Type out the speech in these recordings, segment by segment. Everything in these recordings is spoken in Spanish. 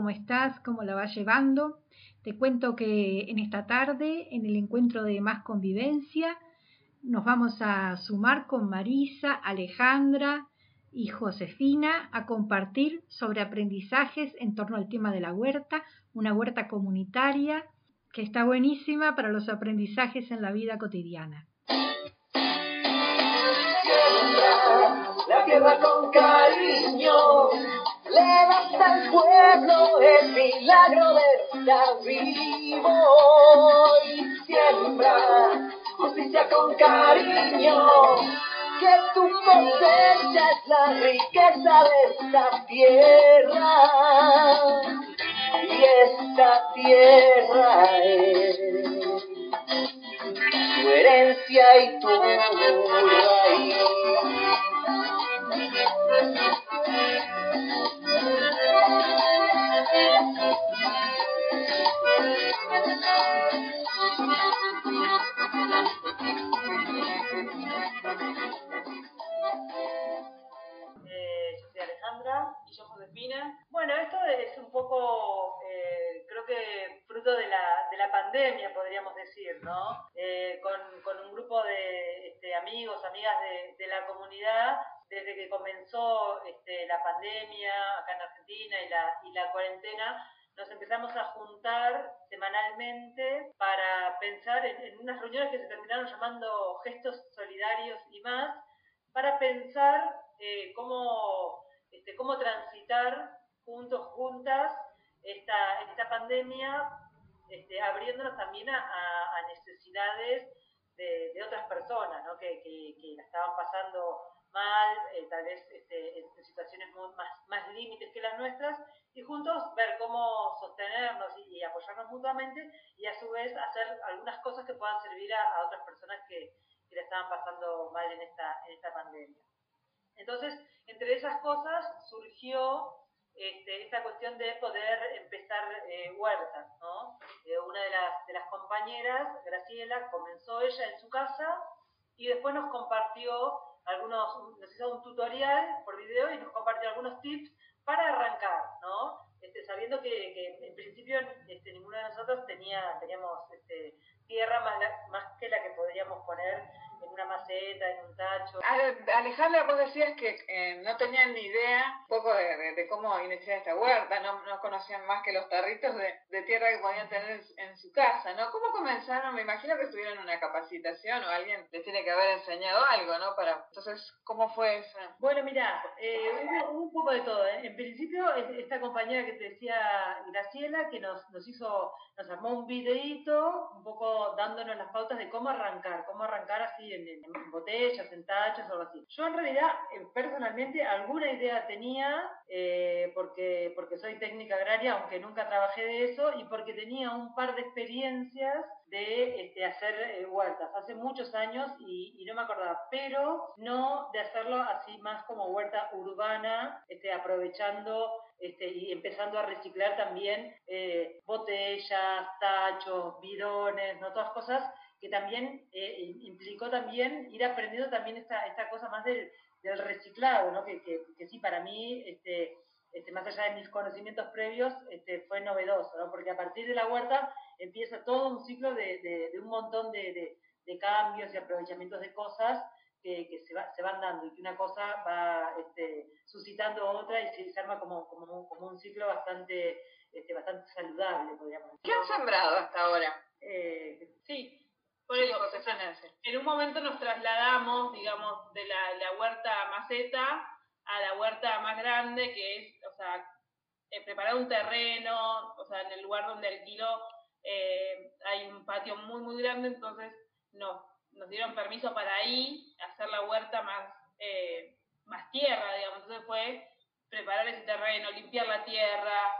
¿Cómo estás? ¿Cómo la vas llevando? Te cuento que en esta tarde, en el encuentro de Más Convivencia, nos vamos a sumar con Marisa, Alejandra y Josefina a compartir sobre aprendizajes en torno al tema de la huerta, una huerta comunitaria que está buenísima para los aprendizajes en la vida cotidiana. La con cariño le da al pueblo el milagro de estar vivo. Y siembra justicia con cariño. Que tu cosecha es la riqueza de esta tierra. Y esta tierra es tu herencia y tu decir, ¿no? Eh, con, un grupo de este, amigos, amigas de, la comunidad, desde que comenzó este, la pandemia acá en Argentina y la, y la cuarentena, nos empezamos a juntar semanalmente para pensar en, en unas reuniones que se terminaron llamando gestos solidarios y más, para pensar eh, cómo este, cómo transitar juntos, juntas, esta, esta pandemia, este, abriéndonos también a, necesidades de, otras personas, ¿no? que, que, la estaban pasando mal, eh, tal vez este, en situaciones más, más límites que las nuestras, y juntos ver cómo sostenernos y, apoyarnos mutuamente y a su vez hacer algunas cosas que puedan servir a, otras personas que, que la estaban pasando mal en esta, en esta pandemia. Entonces, entre esas cosas surgió este, esta cuestión de poder empezar eh, huertas, ¿no? Eh, una de las, compañeras, Graciela, comenzó ella en su casa y después nos compartió algunos, nos hizo un tutorial por video y nos compartió algunos tips para arrancar, ¿no? Este, sabiendo que, en principio este, ninguno de nosotros tenía, teníamos este, tierra más, más que la que podríamos poner en una maceta, en un tacho. Alejandra, vos decías que eh, no tenían ni idea un poco de, cómo iniciar esta huerta, no, no conocían más que los tarritos de, tierra que podían tener en su casa, ¿no? ¿Cómo comenzaron? Me imagino que tuvieron una capacitación o alguien les tiene que haber enseñado algo, ¿no? Para, entonces, ¿cómo fue eso? Bueno, mira, eh, hubo, un poco de todo. ¿eh? En principio, esta compañera que te decía, Graciela, que nos, nos hizo, nos armó un videito, un poco dándonos las pautas de cómo arrancar, cómo arrancar así en, botellas, en tachas o algo así. Yo en realidad, eh, personalmente, alguna idea tenía, eh, porque, porque soy técnica agraria, aunque nunca trabajé de eso, y porque tenía un par de experiencias de este, hacer eh, huertas hace muchos años y, no me acordaba, pero no de hacerlo así más como huerta urbana, este, aprovechando este, y empezando a reciclar también botellas, tachos, bidones, ¿no? todas cosas que también eh, implicó también ir aprendiendo también esta, esta cosa más del, del reciclado, ¿no? Que, que, sí, para mí, este, este, más allá de mis conocimientos previos, este, fue novedoso, ¿no? Porque a partir de la huerta empieza todo un ciclo de, de, un montón de, de, cambios y aprovechamientos de cosas que, que se, va, se, van dando y que una cosa va este, suscitando otra y se, arma como, como, como, un ciclo bastante, este, bastante saludable, podríamos decir. ¿Qué han sembrado hasta ahora? Eh, sí, por eso, en un momento nos trasladamos, digamos, de la, huerta maceta a la huerta más grande, que es, o sea, eh, preparar un terreno, o sea, en el lugar donde alquilo eh, hay un patio muy, muy grande, entonces nos, dieron permiso para ahí hacer la huerta más, eh, más tierra, digamos. Entonces fue preparar ese terreno, limpiar la tierra,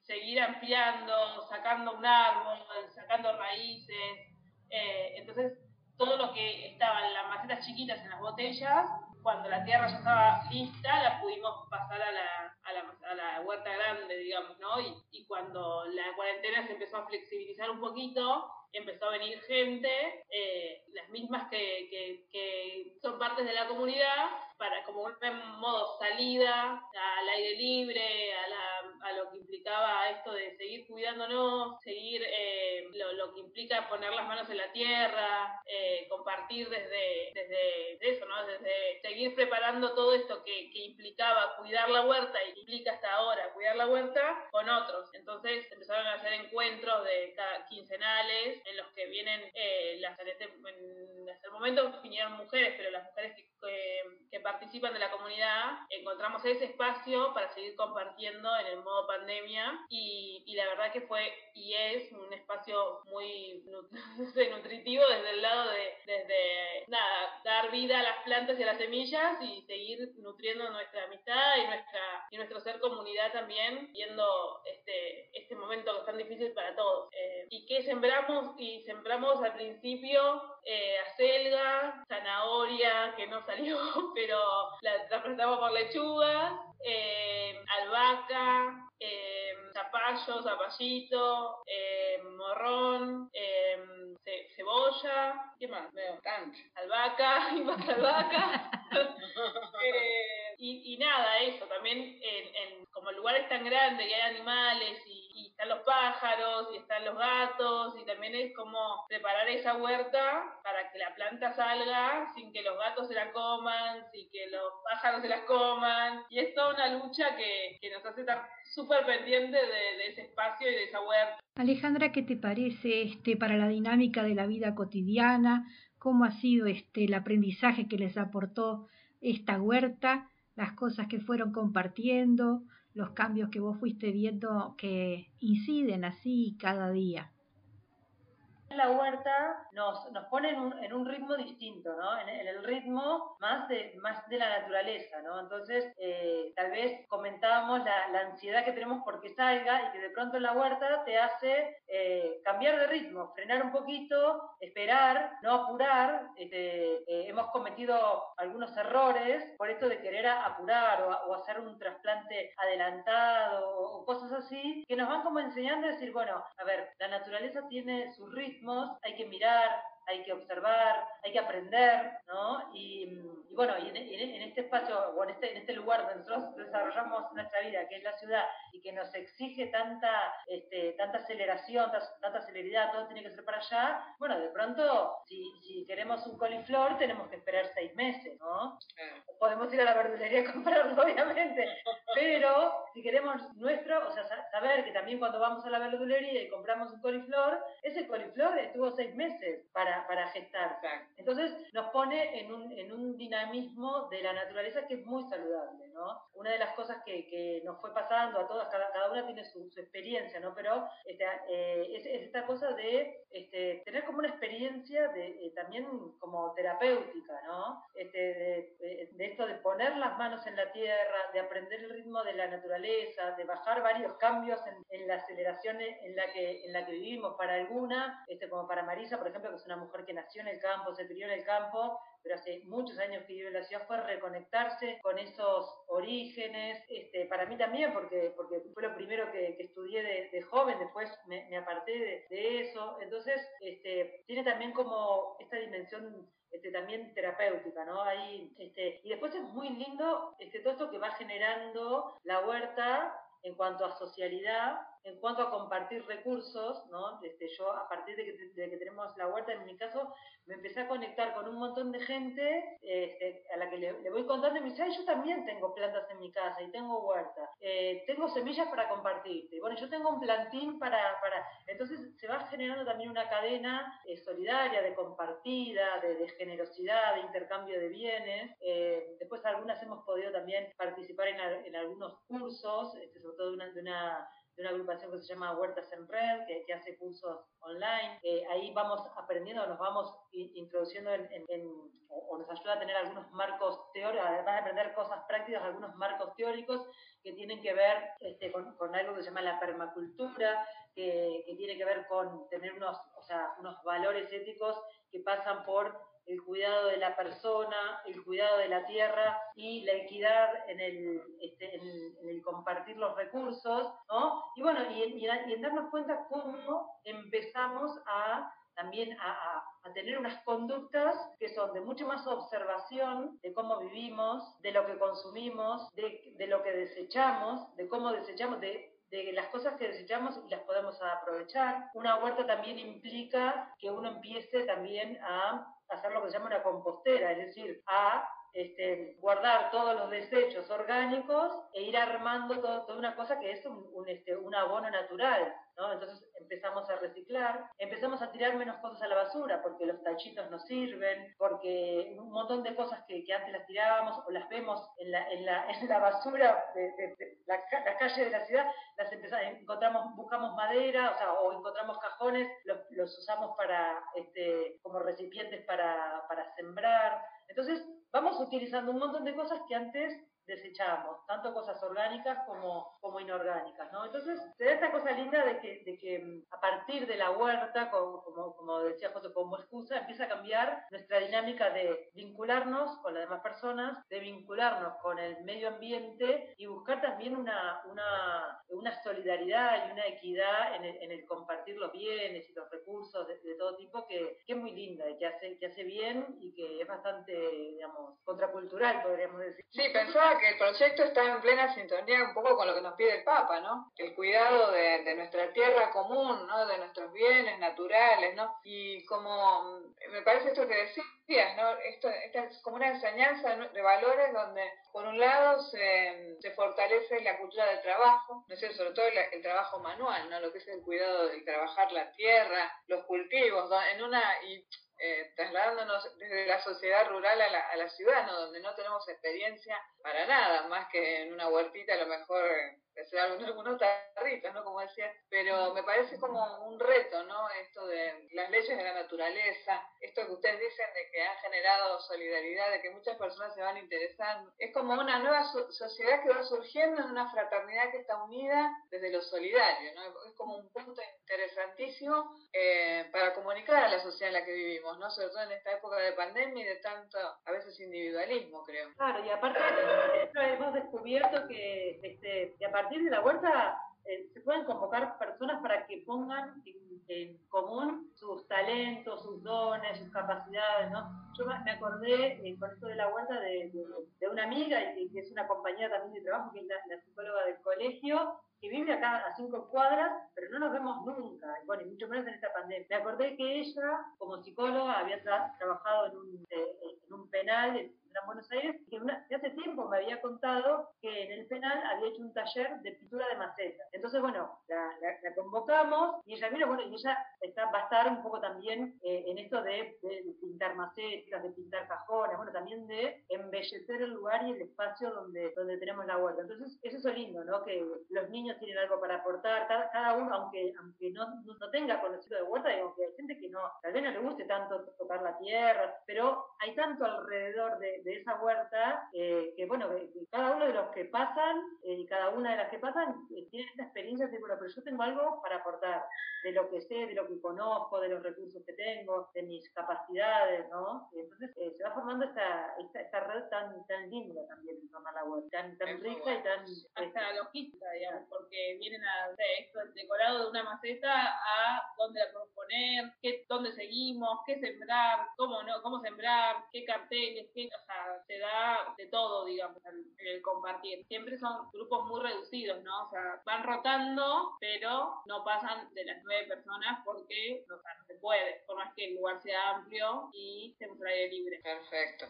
seguir ampliando, sacando un árbol, sacando raíces, eh, entonces, todo lo que estaba en las macetas chiquitas, en las botellas, cuando la tierra ya estaba lista, la pudimos pasar a la, a la, a la huerta grande, digamos, ¿no? Y, cuando la cuarentena se empezó a flexibilizar un poquito, empezó a venir gente, eh, las mismas que, que, que, son partes de la comunidad, para como un modo salida al aire libre, a, la, a lo que implicaba esto de seguir cuidándonos, seguir eh, lo, que implica poner las manos en la tierra, eh, compartir desde, desde eso, ¿no? Desde seguir preparando todo esto que, que implicaba cuidar la huerta y implica hasta ahora cuidar la huerta con otros. Entonces empezaron a hacer encuentros de cada quincenales en los que vienen eh, las en, este, en hasta el momento vinieron mujeres, pero las mujeres que, que, participan de la comunidad encontramos ese espacio para seguir compartiendo en el modo pandemia y, y la verdad que fue y es un espacio muy nutritivo desde el lado de desde nada dar vida a las plantas y a las semillas y seguir nutriendo nuestra amistad y nuestra y nuestro ser comunidad también viendo este este momento que es tan difícil para todos. Eh, y que sembramos y sembramos al principio eh, acelga zanahoria que no salió pero la tratamos por lechuga eh, albahaca eh, zapallo, zapallito, eh, morrón, eh, cebolla, ¿qué más? Veo, albahaca, y más albahaca. eh, y, y, nada, eso, también en, en, como el lugar es tan grande que hay animales y, y, están los pájaros y están los gatos y también es como preparar esa huerta para que la planta salga sin que los gatos se la coman, sin que los pájaros se la coman y es toda una lucha que, que nos hace estar súper pendiente de, de, ese espacio y de esa huerta. Alejandra, ¿qué te parece este para la dinámica de la vida cotidiana? ¿Cómo ha sido este el aprendizaje que les aportó esta huerta? Las cosas que fueron compartiendo, los cambios que vos fuiste viendo que inciden así cada día la huerta nos, nos pone en un, en un ritmo distinto, ¿no? En, en, el ritmo más de, más de la naturaleza, ¿no? Entonces, eh, tal vez comentábamos la, la, ansiedad que tenemos porque salga y que de pronto en la huerta te hace eh, cambiar de ritmo, frenar un poquito, esperar, no apurar. Este, eh, hemos cometido algunos errores por esto de querer apurar o, o hacer un trasplante adelantado o, o cosas así, que nos van como enseñando a decir, bueno, a ver, la naturaleza tiene su ritmo, hay que mirar, hay que observar, hay que aprender, ¿no? Y, y bueno, y en, en, este espacio o en este, en este lugar donde nosotros desarrollamos nuestra vida, que es la ciudad, y que nos exige tanta, este, tanta aceleración, tanta, celeridad, todo tiene que ser para allá, bueno, de pronto, si, si queremos un coliflor, tenemos que esperar seis meses, ¿no? Podemos ir a la verdulería a comprarlo, obviamente, pero si queremos nuestro, o sea, saber que también cuando vamos a la verdulería y compramos un coliflor, ese coliflor estuvo seis meses para, para gestarse. Entonces nos pone en un, en un dinamismo de la naturaleza que es muy saludable, ¿no? Una de las cosas que, que nos fue pasando a todas, cada, cada una tiene su, su, experiencia, ¿no? Pero este, eh, es, es, esta cosa de este, tener como una experiencia de, eh, también como terapéutica, ¿no? Este, de poner las manos en la tierra, de aprender el ritmo de la naturaleza, de bajar varios cambios en, en la aceleración en la que en la que vivimos. Para alguna, este, como para Marisa, por ejemplo, que es una mujer que nació en el campo, se crió en el campo, pero hace muchos años que vive en la ciudad, fue reconectarse con esos orígenes, este, para mí también, porque, porque fue lo primero que, estudié de, joven, después me, aparté de, de, eso, entonces este, tiene también como esta dimensión este, también terapéutica, ¿no? Ahí, este, y después es muy lindo este, todo esto que va generando la huerta en cuanto a socialidad, en cuanto a compartir recursos, ¿no? Este, yo a partir de que, tenemos la huerta, en mi caso, me empecé a conectar con un montón de gente este, a la que le, voy contando y me dice, yo también tengo plantas en mi casa y tengo huerta, eh, tengo semillas para compartirte, bueno, yo tengo un plantín para, para... Entonces se va generando también una cadena eh, solidaria, de compartida, de, de, generosidad, de intercambio de bienes. Eh, después algunas hemos podido también participar en, en algunos cursos, este, sobre todo de una, de una de una agrupación que se llama Huertas en Red, que, que hace cursos online. Eh, ahí vamos aprendiendo, nos vamos introduciendo en, en, en o, o, nos ayuda a tener algunos marcos teóricos, además de aprender cosas prácticas, algunos marcos teóricos que tienen que ver este, con, con, algo que se llama la permacultura, que, que tiene que ver con tener unos, o sea, unos valores éticos que pasan por el cuidado de la persona, el cuidado de la tierra y la equidad en el, este, en, en el compartir los recursos, ¿no? Y bueno, y, y, y, en darnos cuenta cómo empezamos a también a, a, a, tener unas conductas que son de mucho más observación de cómo vivimos, de lo que consumimos, de, de lo que desechamos, de cómo desechamos, de de las cosas que desechamos y las podemos aprovechar. Una huerta también implica que uno empiece también a hacer lo que se llama una compostera, es decir, a este, guardar todos los desechos orgánicos e ir armando toda una cosa que es un, este, un abono natural. ¿no? Entonces empezamos a reciclar, empezamos a tirar menos cosas a la basura porque los tachitos no sirven, porque un montón de cosas que, antes las tirábamos o las vemos en la, en la, en la basura de, la, la, calle de la ciudad, las encontramos, buscamos madera o, sea, o encontramos cajones, los, usamos para, este, como recipientes para sembrar. Entonces, vamos utilizando un montón de cosas que antes desechamos, tanto cosas orgánicas como, como inorgánicas, ¿no? Entonces, se da esta cosa linda de que, de que mm, a partir de la huerta, como, como, decía José, como excusa, empieza a cambiar nuestra dinámica de vincularnos con las demás personas, de vincularnos con el medio ambiente y buscar también una, una, una solidaridad y una equidad en el, en el compartir los bienes y los recursos de, todo tipo que, que, es muy linda y que hace, que hace bien y que es bastante, digamos, contracultural, podríamos decir. Sí, pensaba que el proyecto está en plena sintonía un poco con lo que nos pide el Papa, ¿no? El cuidado de, de nuestra tierra común, ¿no? De nuestros bienes naturales, ¿no? Y como me parece esto que decías, ¿no? Esto, esta es como una enseñanza de valores donde, por un lado, se, fortalece la cultura del trabajo, ¿no es? Sobre todo el, el, trabajo manual, ¿no? Lo que es el cuidado de trabajar la tierra, los cultivos, en una... Y, eh, trasladándonos desde la sociedad rural a la, a la ciudad, ¿no? donde no tenemos experiencia para nada, más que en una huertita a lo mejor hacer algunos, algunos tarritos, ¿no? Como decía, pero me parece como un reto, ¿no? Esto de las leyes de la naturaleza, esto que ustedes dicen de que han generado solidaridad, de que muchas personas se van interesando, es como una nueva sociedad que va surgiendo en una fraternidad que está unida desde lo solidario, ¿no? Es como un punto interesantísimo eh, para comunicar a la sociedad en la que vivimos, ¿no? Sobre todo en esta época de pandemia y de tanto, a veces, individualismo, creo. Claro, y aparte hemos descubierto que, este, que a partir de la huerta eh, se pueden convocar personas para que pongan en, común sus talentos, sus dones, sus capacidades, ¿no? Yo me acordé eh, con esto de la huerta de, de, una amiga y que es una compañera también de trabajo, que es la, psicóloga del colegio, que vive acá a cinco cuadras, pero no nos vemos nunca, bueno, y mucho menos en esta pandemia. Me acordé que ella, como psicóloga, había trabajado en un, eh, en un penal en Buenos Aires, que hace tiempo me había contado que en el penal había hecho un taller de pintura de macetas. Entonces, bueno, la, convocamos y ella vino, bueno, y ella está, va a estar un poco también eh, en esto de, pintar macetas, de pintar cajones, bueno, también de embellecer el lugar y el espacio donde, donde tenemos la huerta. Entonces, eso es lindo, ¿no? Que los niños tienen algo para aportar, cada, uno, aunque, aunque no, no, tenga conocido de huerta, digamos que hay gente que no, tal vez no le guste tanto tocar la tierra, pero hay tanto alrededor de, de esa huerta, eh, que bueno, cada uno de los que pasan eh, y cada una de las que pasan eh, tiene esta experiencia de, bueno, pero yo tengo algo para aportar, de lo que sé, de lo que conozco, de los recursos que tengo, de mis capacidades, ¿no? Entonces se va formando esta, esta, esta, red tan, tan linda también en torno a la huerta, tan, tan rica y tan... Hasta este, logística, digamos, porque vienen a hacer esto, el decorado de una maceta a dónde la podemos poner, qué, dónde seguimos, qué sembrar, cómo no, cómo sembrar, qué carteles, qué, o sea, se da de todo, digamos, en, el compartir. Siempre son grupos muy reducidos, ¿no? O sea, van rotando, pero no pasan de las nueve personas porque o sea, no se puede, por más que el lugar sea amplio y estemos al aire libre. Perfecto.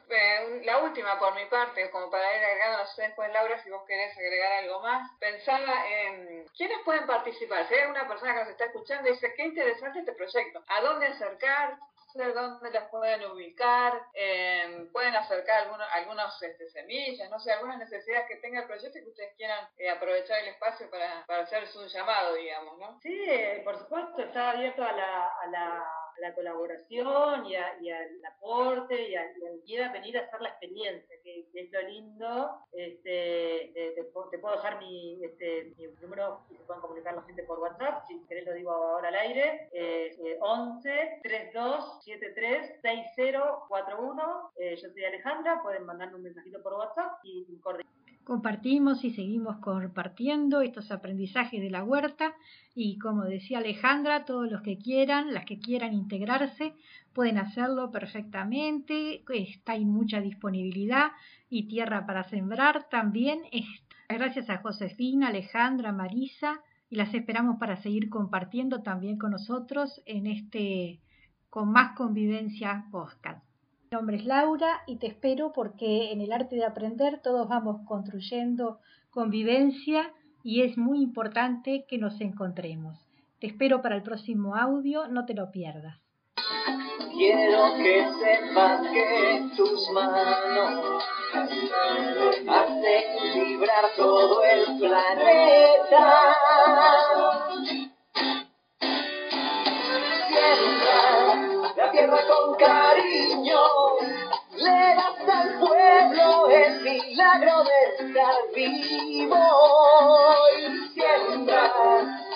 la última por mi parte, como para ir agregando, no sé después, Laura, si vos querés agregar algo más, pensaba en quiénes pueden participar. Si hay una persona que nos está escuchando y dice, qué interesante este proyecto, ¿a dónde acercar? De dónde las pueden ubicar, eh, pueden acercar algunos, algunos este, semillas, no sé, algunas necesidades que tenga el proyecto y que ustedes quieran eh, aprovechar el espacio para, para hacer un llamado, digamos, ¿no? Sí, por supuesto, está abierto a la, a la la colaboración y, y, al aporte y, a, y a venir a hacer la experiencia, que, es lo lindo. Este, te, puedo dejar mi, este, mi número y se pueden comunicar la gente por WhatsApp, si querés lo digo ahora al aire, eh, 11 32 73 6041. Eh, yo soy Alejandra, pueden mandarme un mensajito por WhatsApp y coordinar compartimos y seguimos compartiendo estos aprendizajes de la huerta. Y como decía Alejandra, todos los que quieran, las que quieran integrarse, pueden hacerlo perfectamente, está hay mucha disponibilidad y tierra para sembrar también. Gracias a Josefina, Alejandra, Marisa y las esperamos para seguir compartiendo también con nosotros en este con más convivencia podcast. Mi nombre es Laura y te espero porque en el arte de aprender todos vamos construyendo convivencia y es muy importante que nos encontremos. Te espero para el próximo audio, no te lo pierdas. Quiero que sepas que tus manos hacen vibrar todo el planeta. Siembra la tierra con cariño, le das al pueblo el milagro de estar vivo. Siembra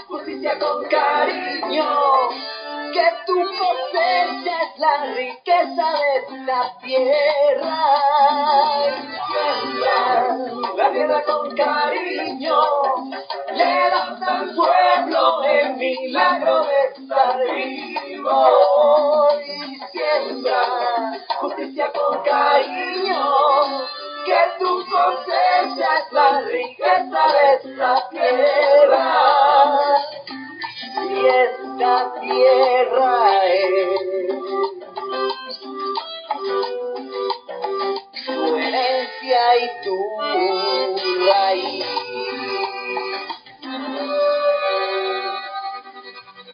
justicia con cariño que tu cosecha es la riqueza de esta tierra. La tierra con cariño, le das al pueblo el milagro de estar vivo. Y siembra justicia con cariño, que tu cosecha es la riqueza de esta tierra